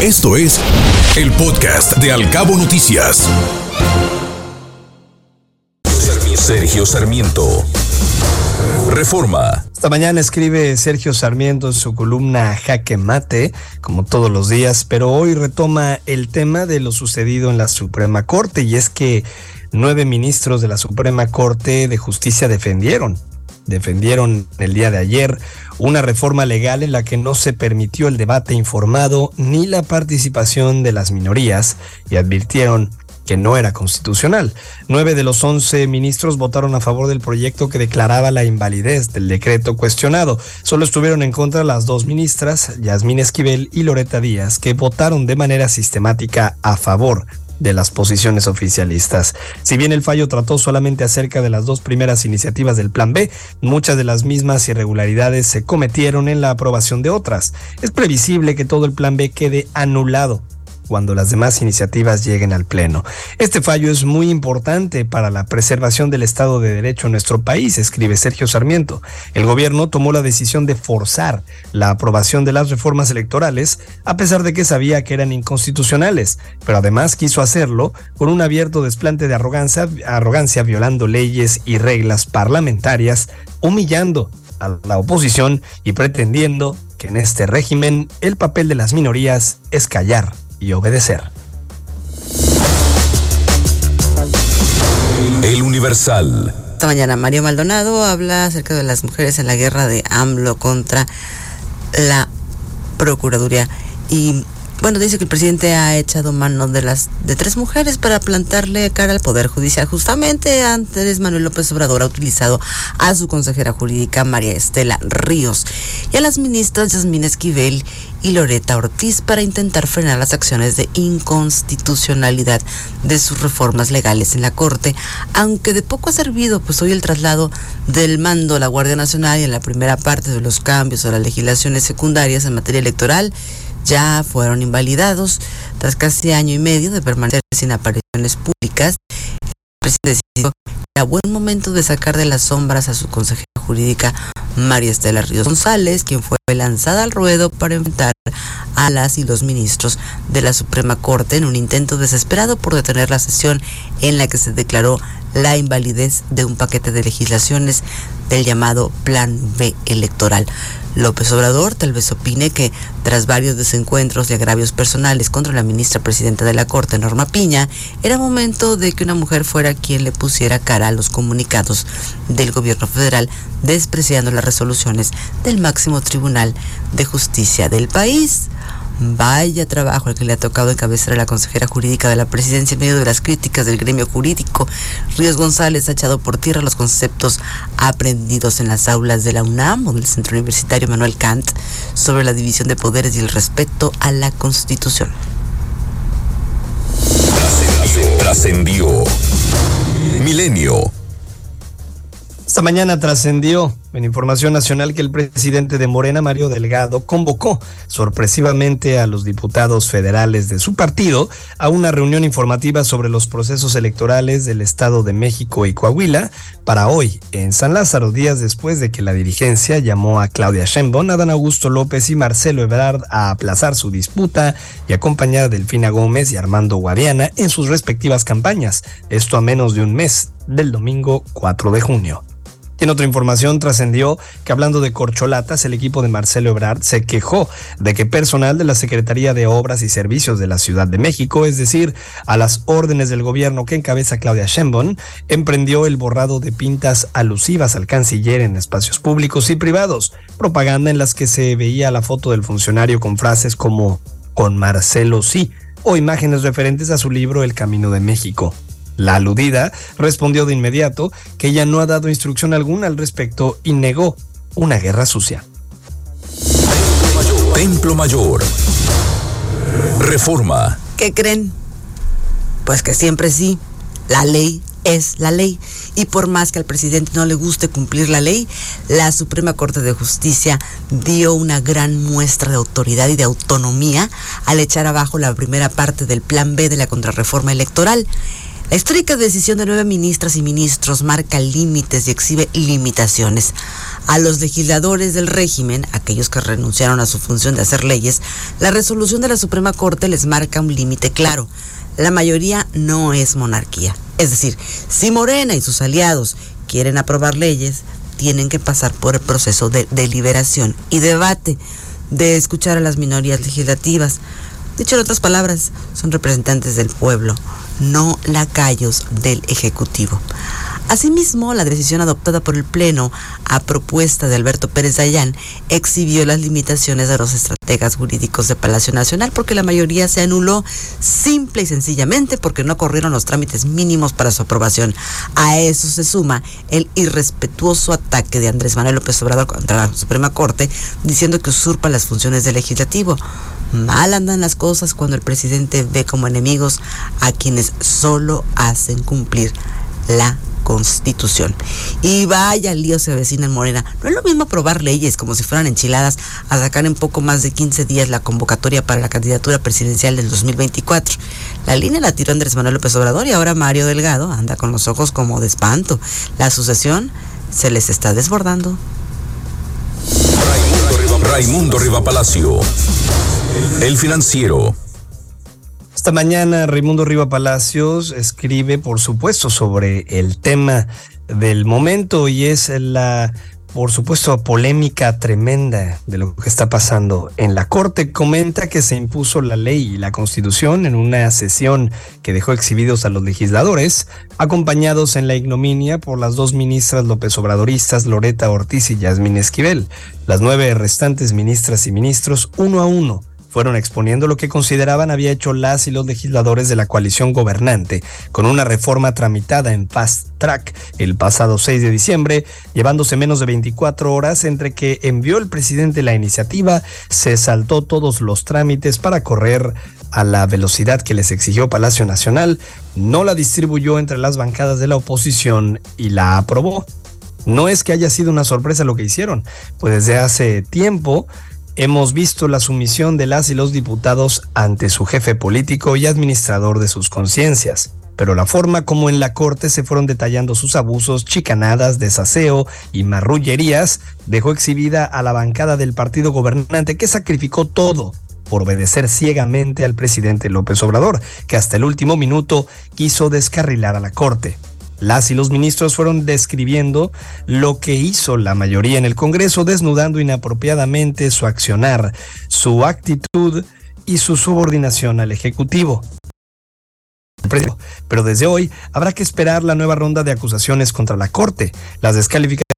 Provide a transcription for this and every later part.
Esto es el podcast de Alcabo Noticias. Sergio Sarmiento. Reforma. Esta mañana escribe Sergio Sarmiento en su columna Jaque Mate, como todos los días, pero hoy retoma el tema de lo sucedido en la Suprema Corte y es que nueve ministros de la Suprema Corte de Justicia defendieron defendieron el día de ayer una reforma legal en la que no se permitió el debate informado ni la participación de las minorías y advirtieron que no era constitucional. Nueve de los once ministros votaron a favor del proyecto que declaraba la invalidez del decreto cuestionado. Solo estuvieron en contra las dos ministras, Yasmín Esquivel y Loreta Díaz, que votaron de manera sistemática a favor de las posiciones oficialistas. Si bien el fallo trató solamente acerca de las dos primeras iniciativas del Plan B, muchas de las mismas irregularidades se cometieron en la aprobación de otras. Es previsible que todo el Plan B quede anulado cuando las demás iniciativas lleguen al Pleno. Este fallo es muy importante para la preservación del Estado de Derecho en nuestro país, escribe Sergio Sarmiento. El gobierno tomó la decisión de forzar la aprobación de las reformas electorales, a pesar de que sabía que eran inconstitucionales, pero además quiso hacerlo con un abierto desplante de arrogancia, arrogancia violando leyes y reglas parlamentarias, humillando a la oposición y pretendiendo que en este régimen el papel de las minorías es callar y obedecer. El Universal. Esta mañana Mario Maldonado habla acerca de las mujeres en la guerra de AMLO contra la Procuraduría y bueno, dice que el presidente ha echado mano de las de tres mujeres para plantarle cara al Poder Judicial. Justamente antes Manuel López Obrador ha utilizado a su consejera jurídica María Estela Ríos y a las ministras Yasmín Esquivel y Loreta Ortiz para intentar frenar las acciones de inconstitucionalidad de sus reformas legales en la Corte, aunque de poco ha servido, pues hoy el traslado del mando a la Guardia Nacional y en la primera parte de los cambios a las legislaciones secundarias en materia electoral ya fueron invalidados tras casi año y medio de permanecer sin apariciones públicas. El presidente decidió que era buen momento de sacar de las sombras a su consejera jurídica María Estela Ríos González, quien fue lanzada al ruedo para enfrentar a las y los ministros de la Suprema Corte en un intento desesperado por detener la sesión en la que se declaró la invalidez de un paquete de legislaciones del llamado Plan B electoral. López Obrador tal vez opine que tras varios desencuentros y agravios personales contra la ministra presidenta de la Corte, Norma Piña, era momento de que una mujer fuera quien le pusiera cara a los comunicados del gobierno federal, despreciando las resoluciones del máximo tribunal de justicia del país. Vaya trabajo el que le ha tocado encabezar a la consejera jurídica de la presidencia en medio de las críticas del gremio jurídico. Ríos González ha echado por tierra los conceptos aprendidos en las aulas de la UNAM o del Centro Universitario Manuel Kant sobre la división de poderes y el respeto a la Constitución. Trascendió. Milenio. Esta mañana trascendió en Información Nacional que el presidente de Morena, Mario Delgado, convocó sorpresivamente a los diputados federales de su partido a una reunión informativa sobre los procesos electorales del Estado de México y Coahuila para hoy en San Lázaro, días después de que la dirigencia llamó a Claudia Sheinbaum, Adán Augusto López y Marcelo Ebrard a aplazar su disputa y acompañar a Delfina Gómez y Armando Guadiana en sus respectivas campañas, esto a menos de un mes del domingo 4 de junio. En otra información trascendió que hablando de corcholatas, el equipo de Marcelo Ebrard se quejó de que personal de la Secretaría de Obras y Servicios de la Ciudad de México, es decir, a las órdenes del gobierno que encabeza Claudia Sheinbaum, emprendió el borrado de pintas alusivas al canciller en espacios públicos y privados, propaganda en las que se veía la foto del funcionario con frases como con Marcelo sí o imágenes referentes a su libro El Camino de México. La aludida respondió de inmediato que ella no ha dado instrucción alguna al respecto y negó una guerra sucia. Templo Mayor. Reforma. ¿Qué creen? Pues que siempre sí. La ley es la ley. Y por más que al presidente no le guste cumplir la ley, la Suprema Corte de Justicia dio una gran muestra de autoridad y de autonomía al echar abajo la primera parte del Plan B de la contrarreforma electoral La histórica decisión de nueve ministras y ministros marca límites y exhibe limitaciones. A los legisladores del régimen, aquellos que renunciaron a su función de hacer leyes, la resolución de la Suprema Corte les marca un límite claro. La mayoría no es monarquía. Es decir, si Morena y sus aliados quieren aprobar leyes, tienen que pasar por el proceso de deliberación y debate, de escuchar a las minorías legislativas. Dicho en otras palabras, son representantes del pueblo, no lacayos del Ejecutivo. Asimismo, la decisión adoptada por el Pleno a propuesta de Alberto Pérez Dayán exhibió las limitaciones de los estrategas jurídicos de Palacio Nacional porque la mayoría se anuló simple y sencillamente porque no corrieron los trámites mínimos para su aprobación. A eso se suma el irrespetuoso ataque de Andrés Manuel López Obrador contra la Suprema Corte diciendo que usurpa las funciones del legislativo. Mal andan las cosas cuando el presidente ve como enemigos a quienes solo hacen cumplir la Constitución. Y vaya lío se avecina en Morena. No es lo mismo aprobar leyes como si fueran enchiladas a sacar en poco más de 15 días la convocatoria para la candidatura presidencial del 2024. La línea la tiró Andrés Manuel López Obrador y ahora Mario Delgado anda con los ojos como de espanto. La sucesión se les está desbordando. Raimundo Riva Palacio. El financiero. Esta mañana Raimundo Riva Palacios escribe, por supuesto, sobre el tema del momento y es la, por supuesto, polémica tremenda de lo que está pasando en la Corte. Comenta que se impuso la ley y la Constitución en una sesión que dejó exhibidos a los legisladores, acompañados en la ignominia por las dos ministras López Obradoristas, Loreta Ortiz y Yasmín Esquivel. Las nueve restantes ministras y ministros, uno a uno, fueron exponiendo lo que consideraban había hecho las y los legisladores de la coalición gobernante con una reforma tramitada en fast track el pasado 6 de diciembre, llevándose menos de 24 horas entre que envió el presidente la iniciativa, se saltó todos los trámites para correr a la velocidad que les exigió Palacio Nacional, no la distribuyó entre las bancadas de la oposición y la aprobó. No es que haya sido una sorpresa lo que hicieron, pues desde hace tiempo hemos visto la sumisión de las y los diputados ante su jefe político y administrador de sus conciencias. Pero la forma como en la Corte se fueron detallando sus abusos, chicanadas, desaseo y marrullerías dejó exhibida a la bancada del partido gobernante que sacrificó todo por obedecer ciegamente al presidente López Obrador, que hasta el último minuto quiso descarrilar a la Corte. Las y los ministros fueron describiendo lo que hizo la mayoría en el Congreso, desnudando inapropiadamente su accionar, su actitud y su subordinación al Ejecutivo. Pero desde hoy habrá que esperar la nueva ronda de acusaciones contra la Corte, las descalificaciones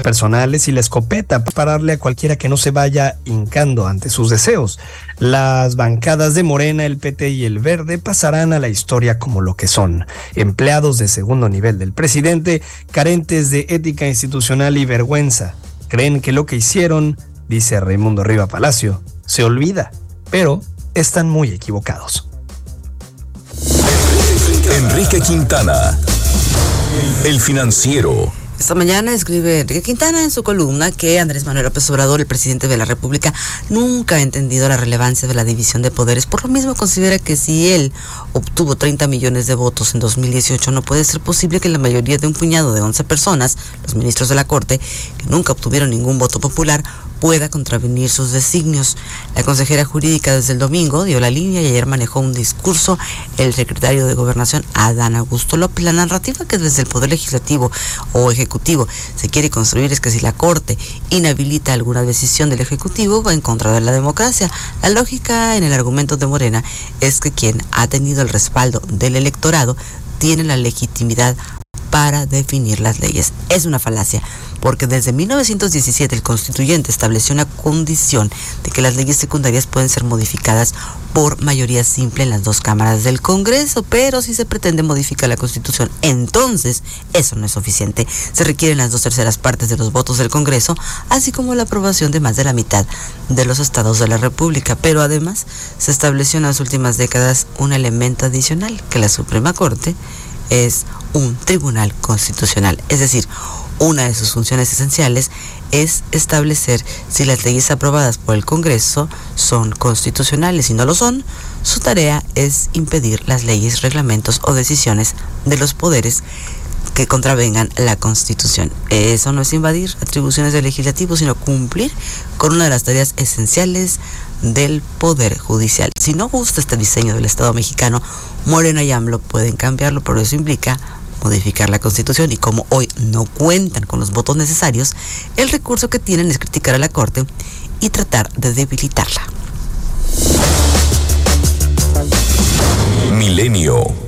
personales y la escopeta para pararle a cualquiera que no se vaya hincando ante sus deseos. Las bancadas de Morena, el PT y el Verde pasarán a la historia como lo que son, empleados de segundo nivel del presidente, carentes de ética institucional y vergüenza. Creen que lo que hicieron, dice Raimundo Riva Palacio, se olvida, pero están muy equivocados. Enrique Quintana, el financiero. Esta mañana escribe Enrique Quintana en su columna que Andrés Manuel López Obrador, el presidente de la República, nunca ha entendido la relevancia de la división de poderes. Por lo mismo considera que si él obtuvo 30 millones de votos en 2018, no puede ser posible que la mayoría de un puñado de 11 personas, los ministros de la Corte, que nunca obtuvieron ningún voto popular, pueda contravenir sus designios. La consejera jurídica desde el domingo dio la línea y ayer manejó un discurso el secretario de Gobernación, Adán Augusto López. La narrativa que desde el Poder Legislativo o Ejecutivo se quiere construir es que si la Corte inhabilita alguna decisión del Ejecutivo va en contra de la democracia. La lógica en el argumento de Morena es que quien ha tenido el respaldo del electorado tiene la legitimidad para definir las leyes. Es una falacia, porque desde 1917 el constituyente estableció una condición de que las leyes secundarias pueden ser modificadas por mayoría simple en las dos cámaras del Congreso, pero si se pretende modificar la Constitución, entonces eso no es suficiente. Se requieren las dos terceras partes de los votos del Congreso, así como la aprobación de más de la mitad de los estados de la República, pero además se estableció en las últimas décadas un elemento adicional, que la Suprema Corte es un tribunal constitucional, es decir, Una de sus funciones esenciales es establecer si las leyes aprobadas por el Congreso son constitucionales. Si no lo son, su tarea es impedir las leyes, reglamentos o decisiones de los poderes que contravengan la Constitución. Eso no es invadir atribuciones del legislativo, sino cumplir con una de las tareas esenciales del Poder Judicial. Si no gusta este diseño del Estado mexicano, Morena y AMLO pueden cambiarlo, pero eso implica modificar la Constitución y como hoy no cuentan con los votos necesarios, el recurso que tienen es criticar a la Corte y tratar de debilitarla. Milenio.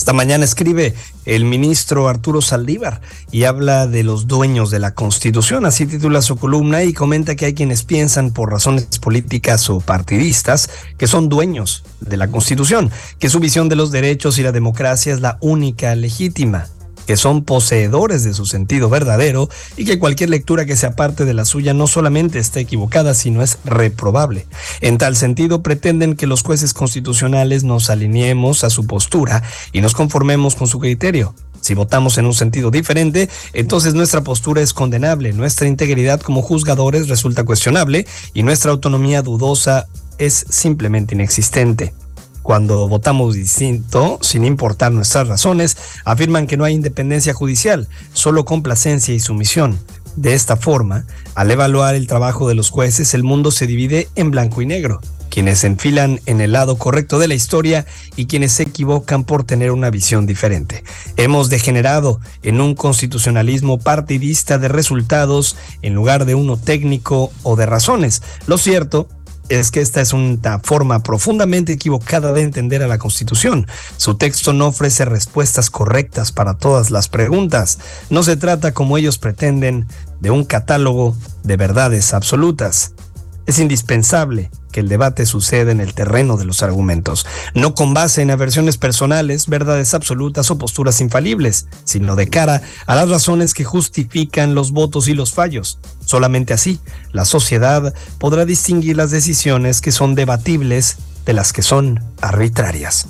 Esta mañana escribe el ministro Arturo Saldívar y habla de los dueños de la Constitución, así titula su columna y comenta que hay quienes piensan por razones políticas o partidistas que son dueños de la Constitución, que su visión de los derechos y la democracia es la única legítima que son poseedores de su sentido verdadero y que cualquier lectura que se aparte de la suya no solamente está equivocada, sino es reprobable. En tal sentido, pretenden que los jueces constitucionales nos alineemos a su postura y nos conformemos con su criterio. Si votamos en un sentido diferente, entonces nuestra postura es condenable, nuestra integridad como juzgadores resulta cuestionable y nuestra autonomía dudosa es simplemente inexistente cuando votamos distinto, sin importar nuestras razones, afirman que no hay independencia judicial, solo complacencia y sumisión. De esta forma, al evaluar el trabajo de los jueces, el mundo se divide en blanco y negro, quienes se enfilan en el lado correcto de la historia y quienes se equivocan por tener una visión diferente. Hemos degenerado en un constitucionalismo partidista de resultados en lugar de uno técnico o de razones. Lo cierto es que esta es una forma profundamente equivocada de entender a la Constitución. Su texto no ofrece respuestas correctas para todas las preguntas. No se trata, como ellos pretenden, de un catálogo de verdades absolutas. Es indispensable que el debate suceda en el terreno de los argumentos, no con base en aversiones personales, verdades absolutas o posturas infalibles, sino de cara a las razones que justifican los votos y los fallos. Solamente así, la sociedad podrá distinguir las decisiones que son debatibles de las que son arbitrarias.